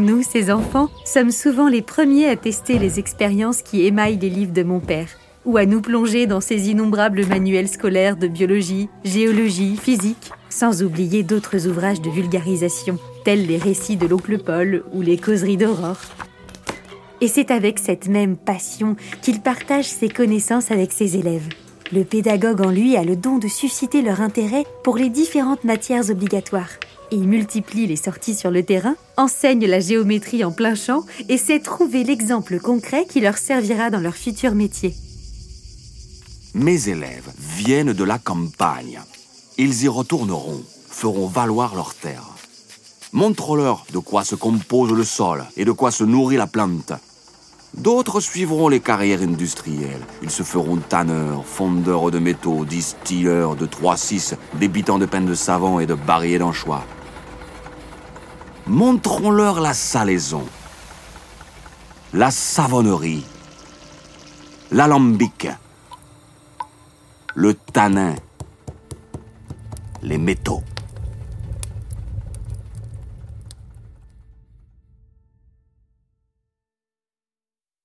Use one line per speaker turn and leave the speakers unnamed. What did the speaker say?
Nous, ces enfants, sommes souvent les premiers à tester les expériences qui émaillent les livres de mon père, ou à nous plonger dans ces innombrables manuels scolaires de biologie, géologie, physique, sans oublier d'autres ouvrages de vulgarisation, tels les récits de l'oncle Paul ou les causeries d'Aurore. Et c'est avec cette même passion qu'il partage ses connaissances avec ses élèves. Le pédagogue en lui a le don de susciter leur intérêt pour les différentes matières obligatoires. Il multiplie les sorties sur le terrain, enseigne la géométrie en plein champ et sait trouver l'exemple concret qui leur servira dans leur futur métier.
Mes élèves viennent de la campagne. Ils y retourneront, feront valoir leurs terres. Montre-leur de quoi se compose le sol et de quoi se nourrit la plante. D'autres suivront les carrières industrielles. Ils se feront tanneurs, fondeurs de métaux, distilleurs de 3-6, débitants de pain de savon et de barillet d'anchois. Montrons-leur la salaison, la savonnerie, l'alambic, le tanin, les métaux.